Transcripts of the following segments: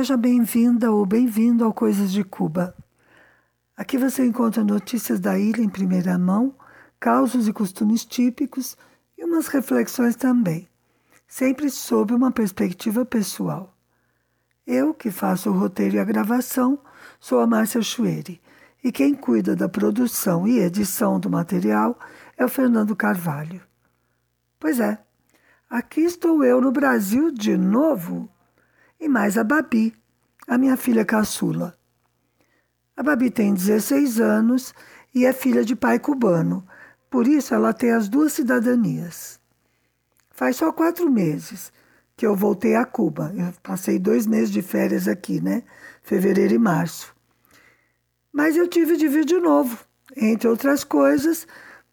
Seja bem-vinda ou bem-vindo ao Coisas de Cuba. Aqui você encontra notícias da ilha em primeira mão, causos e costumes típicos e umas reflexões também, sempre sob uma perspectiva pessoal. Eu, que faço o roteiro e a gravação, sou a Márcia Chueri, e quem cuida da produção e edição do material é o Fernando Carvalho. Pois é, aqui estou eu no Brasil de novo e mais a Babi, a minha filha caçula. A Babi tem 16 anos e é filha de pai cubano, por isso ela tem as duas cidadanias. Faz só quatro meses que eu voltei a Cuba. Eu passei dois meses de férias aqui, né? Fevereiro e março. Mas eu tive de vir de novo, entre outras coisas,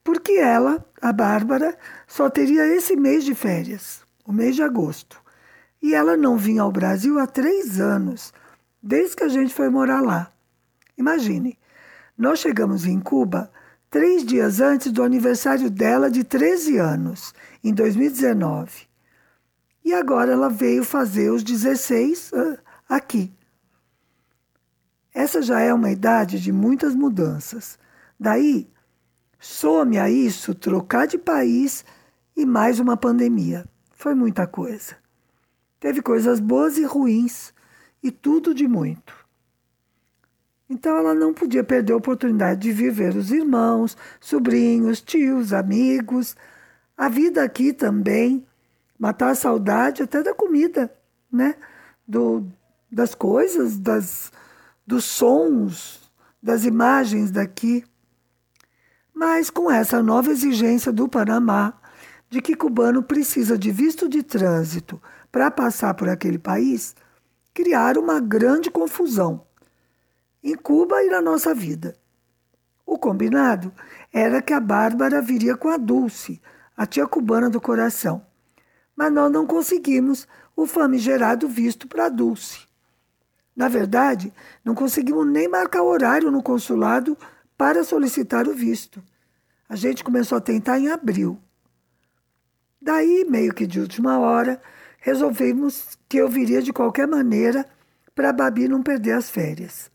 porque ela, a Bárbara, só teria esse mês de férias, o mês de agosto. E ela não vinha ao Brasil há três anos, desde que a gente foi morar lá. Imagine, nós chegamos em Cuba três dias antes do aniversário dela de 13 anos, em 2019. E agora ela veio fazer os 16 uh, aqui. Essa já é uma idade de muitas mudanças. Daí, some a isso trocar de país e mais uma pandemia. Foi muita coisa. Teve coisas boas e ruins, e tudo de muito. Então ela não podia perder a oportunidade de viver os irmãos, sobrinhos, tios, amigos, a vida aqui também, matar a saudade até da comida, né? Do, das coisas, das, dos sons, das imagens daqui. Mas com essa nova exigência do Panamá de que cubano precisa de visto de trânsito para passar por aquele país, criaram uma grande confusão em Cuba e na nossa vida. O combinado era que a Bárbara viria com a Dulce, a tia cubana do coração. Mas nós não conseguimos o famigerado visto para Dulce. Na verdade, não conseguimos nem marcar horário no consulado para solicitar o visto. A gente começou a tentar em abril. Daí, meio que de última hora, resolvemos que eu viria de qualquer maneira para a Babi não perder as férias.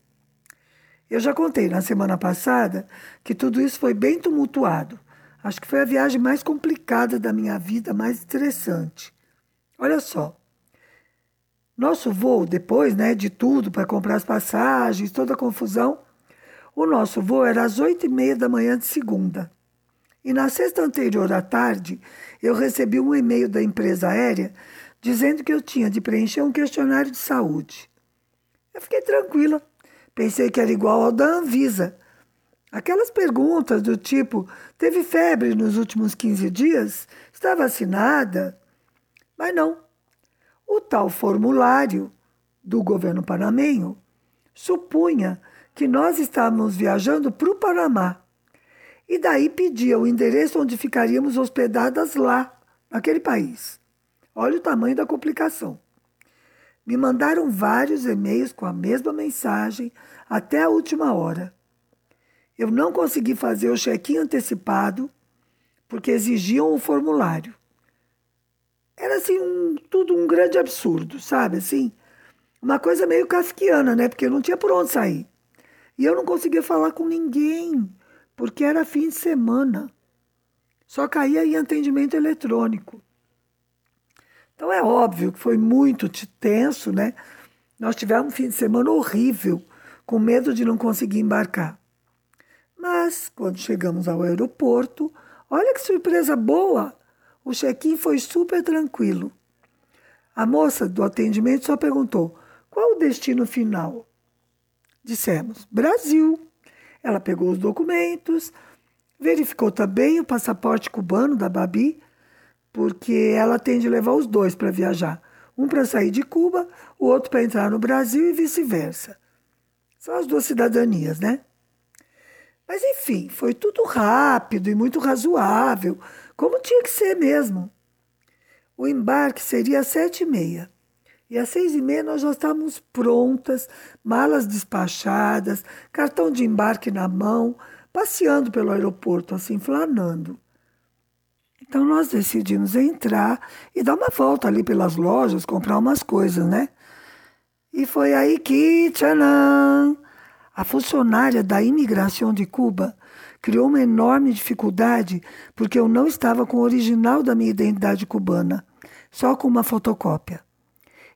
Eu já contei na semana passada que tudo isso foi bem tumultuado. Acho que foi a viagem mais complicada da minha vida, mais estressante. Olha só. Nosso voo, depois né, de tudo, para comprar as passagens, toda a confusão, o nosso voo era às oito e meia da manhã de segunda. E na sexta anterior à tarde, eu recebi um e-mail da empresa aérea dizendo que eu tinha de preencher um questionário de saúde. Eu fiquei tranquila. Pensei que era igual ao da Anvisa. Aquelas perguntas do tipo: teve febre nos últimos 15 dias? Está vacinada? Mas não. O tal formulário do governo panamenho supunha que nós estávamos viajando para o Panamá. E daí pedia o endereço onde ficaríamos hospedadas lá, naquele país. Olha o tamanho da complicação. Me mandaram vários e-mails com a mesma mensagem até a última hora. Eu não consegui fazer o check-in antecipado porque exigiam o formulário. Era assim um, tudo um grande absurdo, sabe? Assim, uma coisa meio kafkiana, né? Porque eu não tinha por onde sair. E eu não conseguia falar com ninguém, porque era fim de semana. Só caía em atendimento eletrônico. Então é óbvio que foi muito tenso, né? Nós tivemos um fim de semana horrível, com medo de não conseguir embarcar. Mas, quando chegamos ao aeroporto, olha que surpresa boa! O check-in foi super tranquilo. A moça do atendimento só perguntou: qual o destino final? Dissemos: Brasil. Ela pegou os documentos, verificou também o passaporte cubano da Babi porque ela tem de levar os dois para viajar. Um para sair de Cuba, o outro para entrar no Brasil e vice-versa. São as duas cidadanias, né? Mas enfim, foi tudo rápido e muito razoável, como tinha que ser mesmo. O embarque seria às sete e meia. E às seis e meia nós já estávamos prontas, malas despachadas, cartão de embarque na mão, passeando pelo aeroporto, assim, flanando. Então nós decidimos entrar e dar uma volta ali pelas lojas, comprar umas coisas, né? E foi aí que, tchanã, a funcionária da imigração de Cuba criou uma enorme dificuldade porque eu não estava com o original da minha identidade cubana, só com uma fotocópia.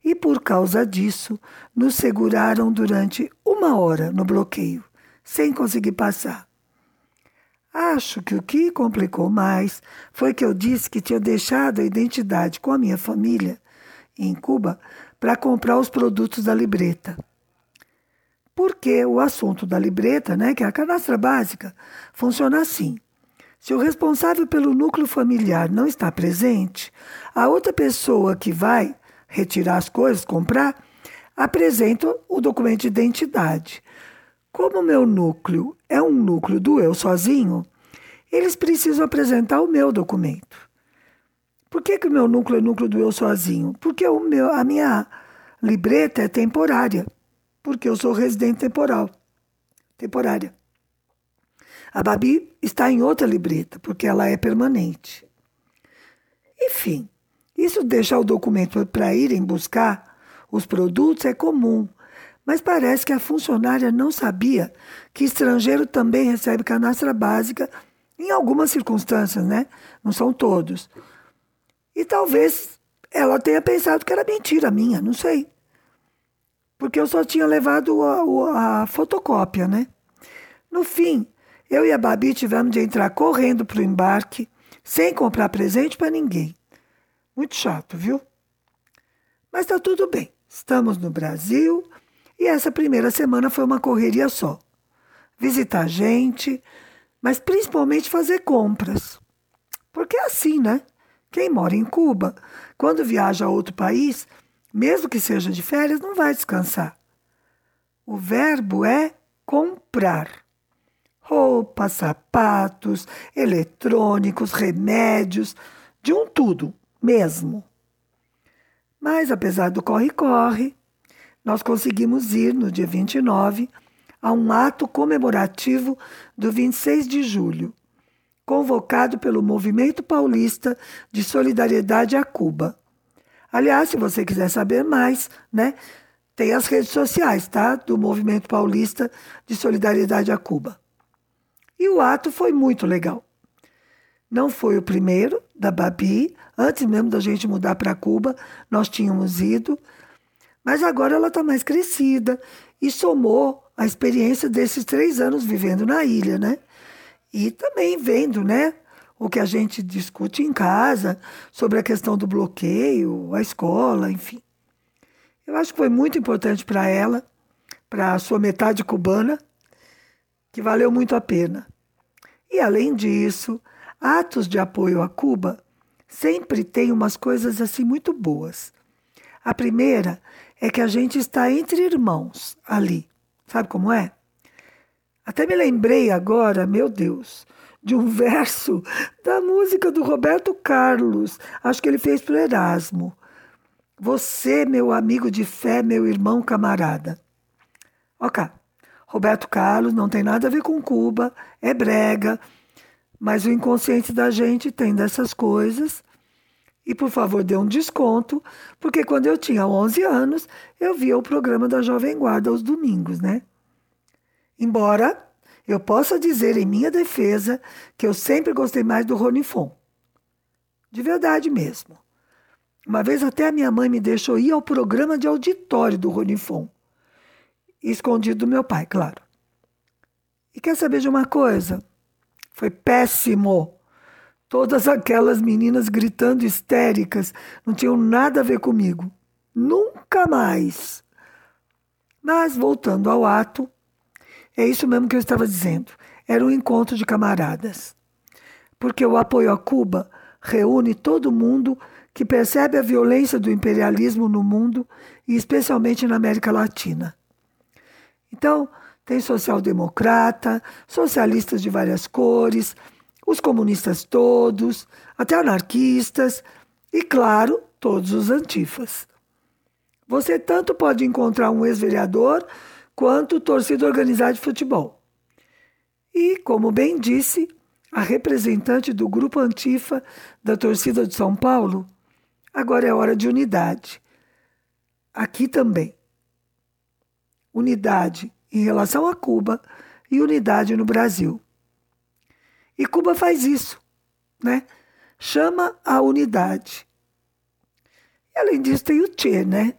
E por causa disso, nos seguraram durante uma hora no bloqueio, sem conseguir passar. Acho que o que complicou mais foi que eu disse que tinha deixado a identidade com a minha família em Cuba para comprar os produtos da libreta. Porque o assunto da libreta, né, que é a cadastra básica, funciona assim. Se o responsável pelo núcleo familiar não está presente, a outra pessoa que vai retirar as coisas, comprar, apresenta o documento de identidade. Como o meu núcleo é um núcleo do eu sozinho, eles precisam apresentar o meu documento. Por que, que o meu núcleo é núcleo do eu sozinho? Porque o meu, a minha libreta é temporária, porque eu sou residente temporal, temporária. A Babi está em outra libreta, porque ela é permanente. Enfim, isso deixar o documento para irem buscar os produtos é comum, mas parece que a funcionária não sabia que estrangeiro também recebe canastra básica em algumas circunstâncias, né? Não são todos. E talvez ela tenha pensado que era mentira minha, não sei. Porque eu só tinha levado a, a fotocópia, né? No fim, eu e a Babi tivemos de entrar correndo para o embarque, sem comprar presente para ninguém. Muito chato, viu? Mas está tudo bem. Estamos no Brasil e essa primeira semana foi uma correria só. Visitar gente, mas principalmente fazer compras. Porque é assim, né? Quem mora em Cuba, quando viaja a outro país, mesmo que seja de férias, não vai descansar. O verbo é comprar. Roupas, sapatos, eletrônicos, remédios, de um tudo mesmo. Mas apesar do corre-corre, nós conseguimos ir no dia 29 a um ato comemorativo do 26 de julho, convocado pelo Movimento Paulista de Solidariedade a Cuba. Aliás, se você quiser saber mais, né, tem as redes sociais, tá? Do Movimento Paulista de Solidariedade a Cuba. E o ato foi muito legal. Não foi o primeiro da Babi, antes mesmo da gente mudar para Cuba, nós tínhamos ido, mas agora ela está mais crescida e somou a experiência desses três anos vivendo na ilha, né? E também vendo, né? O que a gente discute em casa sobre a questão do bloqueio, a escola, enfim. Eu acho que foi muito importante para ela, para a sua metade cubana, que valeu muito a pena. E além disso, atos de apoio a Cuba sempre tem umas coisas assim muito boas. A primeira é que a gente está entre irmãos ali. Sabe como é? Até me lembrei agora, meu Deus, de um verso da música do Roberto Carlos. Acho que ele fez para o Erasmo. Você, meu amigo de fé, meu irmão camarada. Ok, Roberto Carlos não tem nada a ver com Cuba, é brega, mas o inconsciente da gente tem dessas coisas. E por favor, dê um desconto, porque quando eu tinha 11 anos, eu via o programa da Jovem Guarda aos domingos, né? Embora eu possa dizer em minha defesa que eu sempre gostei mais do Rony Fon. De verdade mesmo. Uma vez até a minha mãe me deixou ir ao programa de auditório do Rony Fon. Escondido do meu pai, claro. E quer saber de uma coisa? Foi péssimo. Todas aquelas meninas gritando histéricas não tinham nada a ver comigo. Nunca mais. Mas, voltando ao ato, é isso mesmo que eu estava dizendo. Era um encontro de camaradas. Porque o apoio a Cuba reúne todo mundo que percebe a violência do imperialismo no mundo e especialmente na América Latina. Então, tem social-democrata, socialistas de várias cores, os comunistas todos, até anarquistas e, claro, todos os antifas. Você tanto pode encontrar um ex-vereador quanto torcida organizada de futebol. E, como bem disse, a representante do grupo Antifa da torcida de São Paulo, agora é hora de unidade. Aqui também. unidade em relação a Cuba e unidade no Brasil. E Cuba faz isso, né? Chama a unidade. E, além disso, tem o Che, né?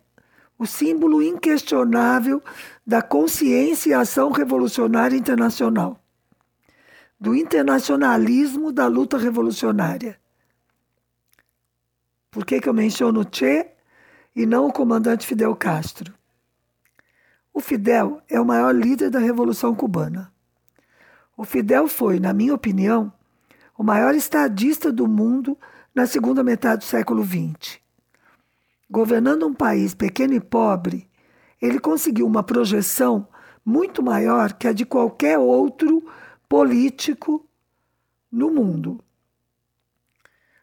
O símbolo inquestionável da consciência e ação revolucionária internacional, do internacionalismo da luta revolucionária. Por que, que eu menciono o Che e não o comandante Fidel Castro? O Fidel é o maior líder da Revolução Cubana. O Fidel foi, na minha opinião, o maior estadista do mundo na segunda metade do século XX. Governando um país pequeno e pobre, ele conseguiu uma projeção muito maior que a de qualquer outro político no mundo.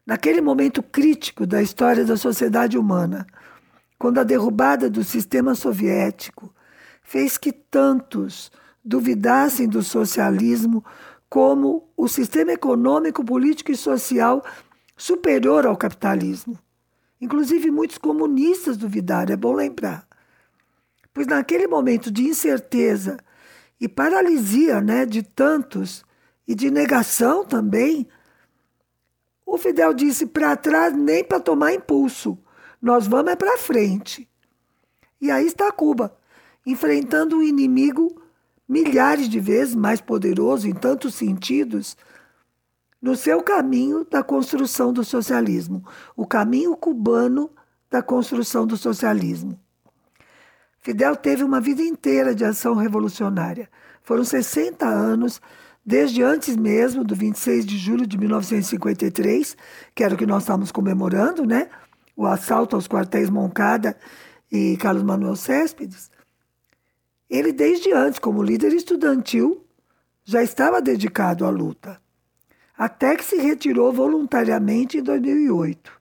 Naquele momento crítico da história da sociedade humana, quando a derrubada do sistema soviético fez que tantos duvidassem do socialismo como o sistema econômico, político e social superior ao capitalismo. Inclusive, muitos comunistas duvidaram, é bom lembrar. Pois naquele momento de incerteza e paralisia né, de tantos e de negação também, o Fidel disse: para trás nem para tomar impulso, nós vamos é para frente. E aí está Cuba, enfrentando um inimigo milhares de vezes mais poderoso em tantos sentidos, no seu caminho da construção do socialismo, o caminho cubano da construção do socialismo. Fidel teve uma vida inteira de ação revolucionária. Foram 60 anos, desde antes mesmo do 26 de julho de 1953, que era o que nós estávamos comemorando, né? O assalto aos quartéis Moncada e Carlos Manuel Céspedes. Ele, desde antes, como líder estudantil, já estava dedicado à luta, até que se retirou voluntariamente em 2008.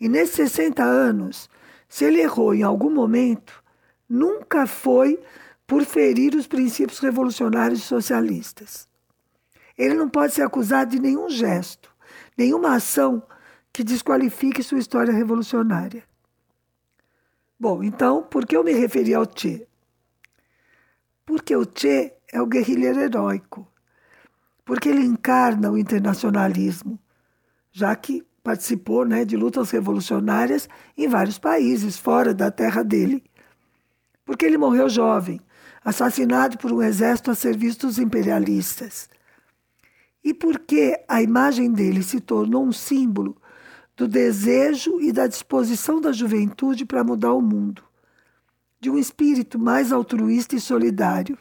E nesses 60 anos, se ele errou em algum momento, nunca foi por ferir os princípios revolucionários socialistas. Ele não pode ser acusado de nenhum gesto, nenhuma ação que desqualifique sua história revolucionária. Bom, então, por que eu me referi ao Che? Porque o Che é o guerrilheiro heróico, porque ele encarna o internacionalismo, já que participou né, de lutas revolucionárias em vários países fora da terra dele. Porque ele morreu jovem, assassinado por um exército a serviço dos imperialistas. E porque a imagem dele se tornou um símbolo do desejo e da disposição da juventude para mudar o mundo de um espírito mais altruísta e solidário.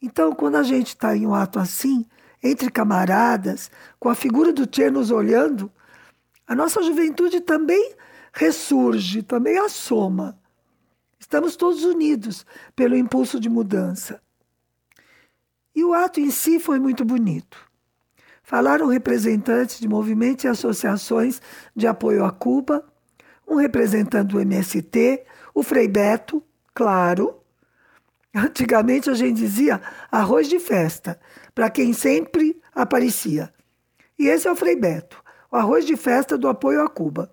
Então, quando a gente está em um ato assim, entre camaradas, com a figura do Tchê nos olhando, a nossa juventude também ressurge, também assoma. Estamos todos unidos pelo impulso de mudança. E o ato em si foi muito bonito. Falaram representantes de movimentos e associações de apoio a Cuba, um representante do MST, o Frei Beto, claro. Antigamente a gente dizia arroz de festa, para quem sempre aparecia. E esse é o Frei Beto, o arroz de festa do apoio a Cuba.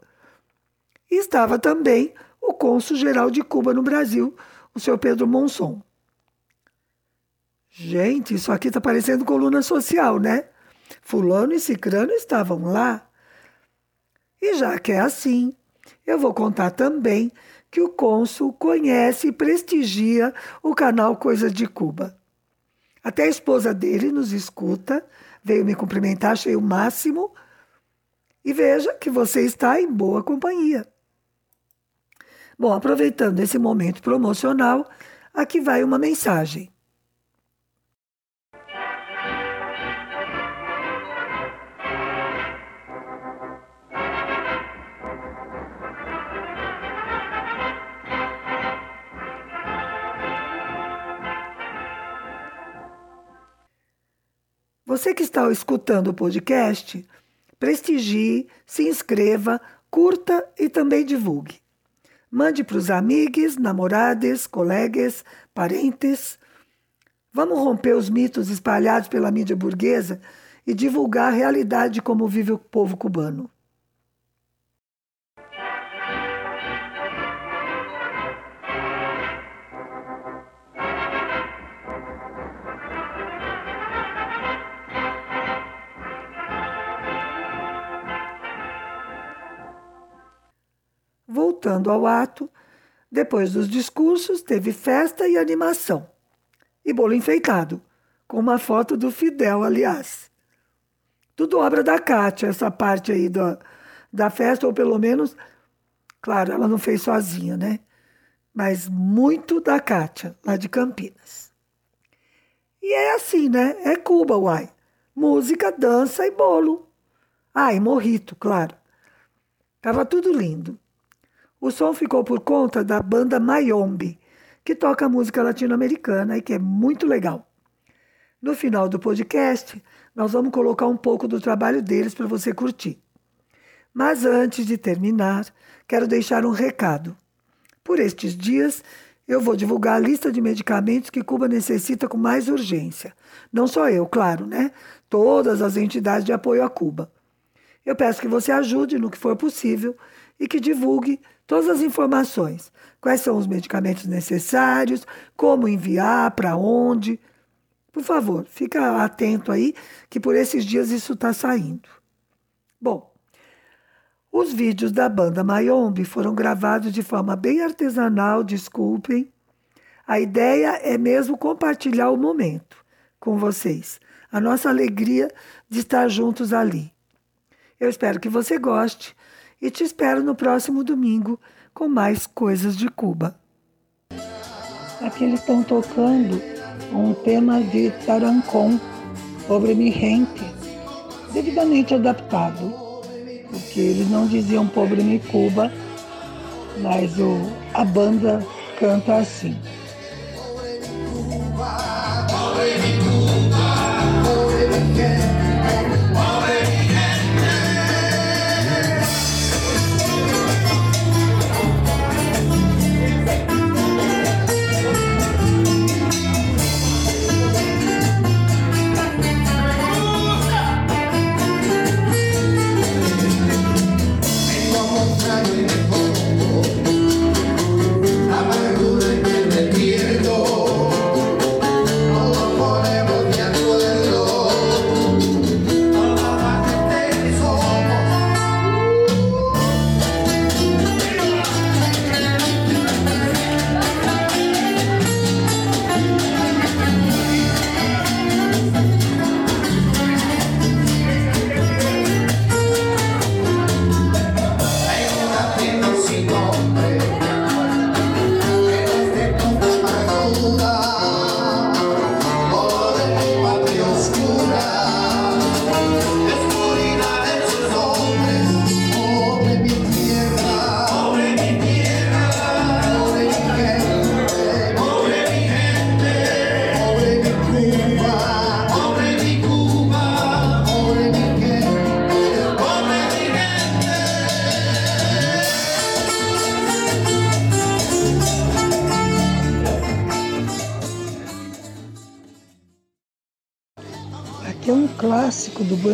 E estava também o cônsul-geral de Cuba no Brasil, o senhor Pedro Monson. Gente, isso aqui está parecendo coluna social, né? Fulano e Cicrano estavam lá. E já que é assim, eu vou contar também que o cônsul conhece e prestigia o canal Coisas de Cuba. Até a esposa dele nos escuta, veio me cumprimentar, achei o máximo. E veja que você está em boa companhia. Bom, aproveitando esse momento promocional, aqui vai uma mensagem. Você que está escutando o podcast, prestigie, se inscreva, curta e também divulgue. Mande para os amigos, namorados, colegas, parentes. Vamos romper os mitos espalhados pela mídia burguesa e divulgar a realidade de como vive o povo cubano. Voltando ao ato, depois dos discursos, teve festa e animação. E bolo enfeitado, com uma foto do Fidel, aliás. Tudo obra da Kátia, essa parte aí da, da festa, ou pelo menos, claro, ela não fez sozinha, né? Mas muito da Kátia, lá de Campinas. E é assim, né? É Cuba, uai. Música, dança e bolo. Ah, e morrito, claro. Tava tudo lindo. O som ficou por conta da banda Mayombe, que toca música latino-americana e que é muito legal. No final do podcast, nós vamos colocar um pouco do trabalho deles para você curtir. Mas antes de terminar, quero deixar um recado. Por estes dias, eu vou divulgar a lista de medicamentos que Cuba necessita com mais urgência. Não só eu, claro, né? Todas as entidades de apoio a Cuba. Eu peço que você ajude no que for possível e que divulgue todas as informações. Quais são os medicamentos necessários, como enviar, para onde. Por favor, fica atento aí, que por esses dias isso está saindo. Bom, os vídeos da banda Mayombe foram gravados de forma bem artesanal, desculpem. A ideia é mesmo compartilhar o momento com vocês, a nossa alegria de estar juntos ali. Eu espero que você goste e te espero no próximo domingo com mais coisas de Cuba. Aqui eles estão tocando um tema de Tarancon, sobre mi gente, devidamente adaptado, porque eles não diziam pobre mi Cuba, mas o, a banda canta assim.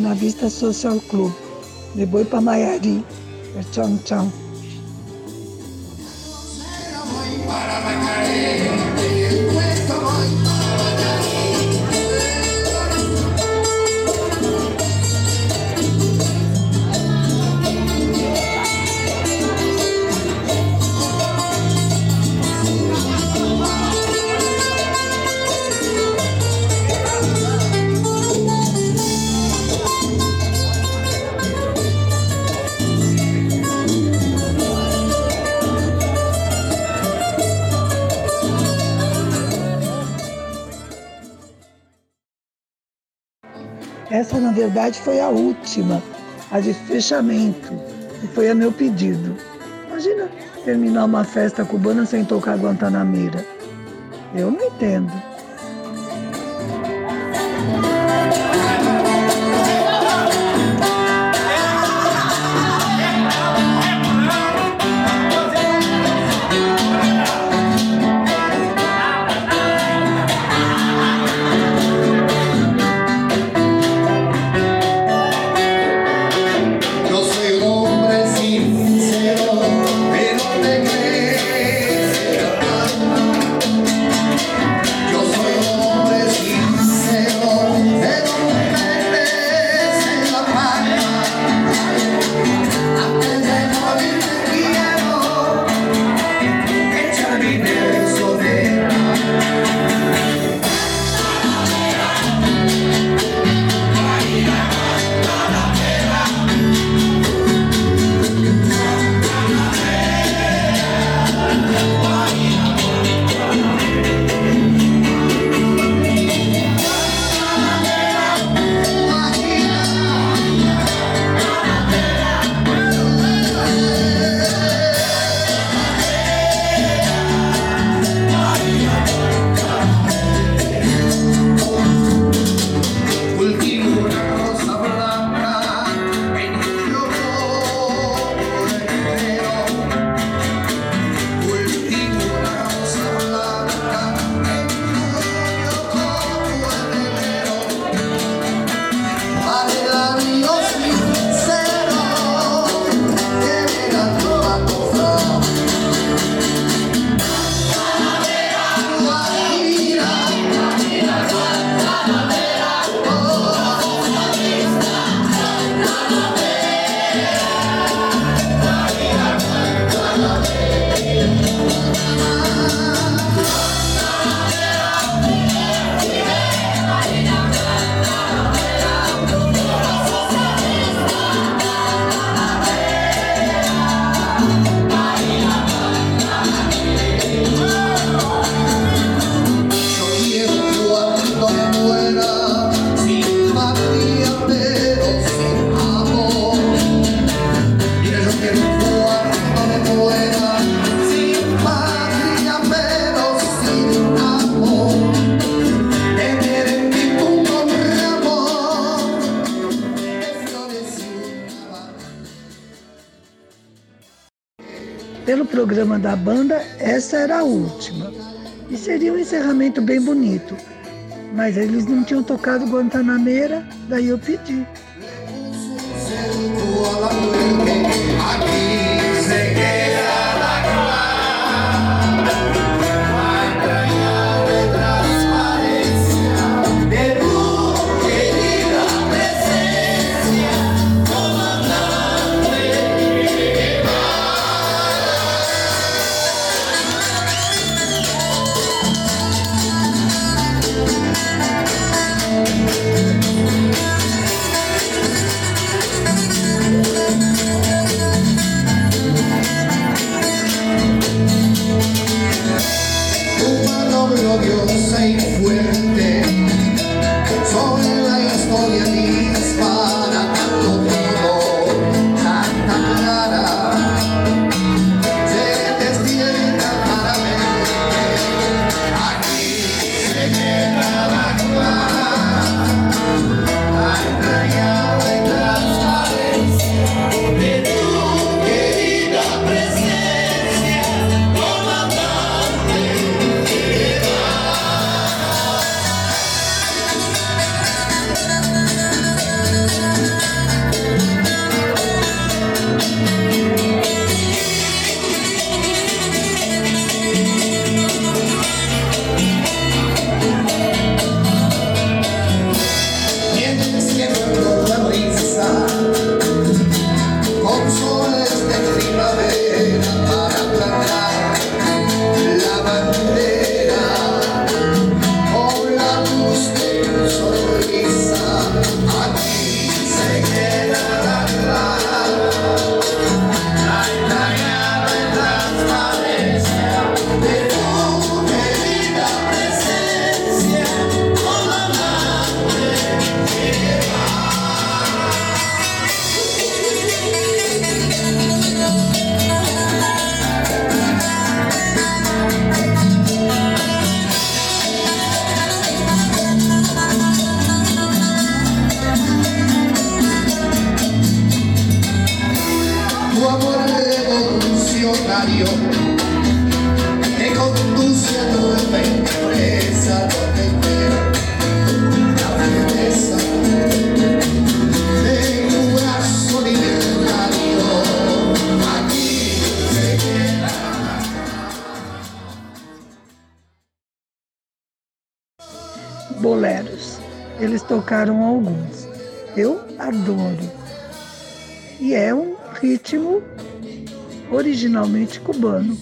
Buena Vista Social Club, de Boi Maiari, Chão Essa, na verdade, foi a última, a de fechamento, e foi a meu pedido. Imagina terminar uma festa cubana sem tocar Guantanameira. Eu não entendo. Da banda, essa era a última. E seria um encerramento bem bonito. Mas eles não tinham tocado Guantanameira, daí eu pedi. Boleros. Eles tocaram alguns. Eu adoro. E é um ritmo originalmente cubano.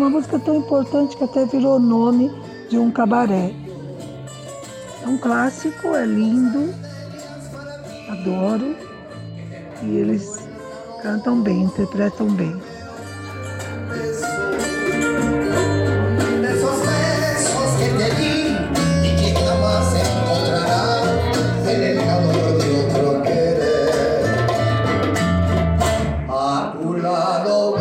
uma música tão importante que até virou nome de um cabaré. É um clássico, é lindo, adoro. E eles cantam bem, interpretam bem. lado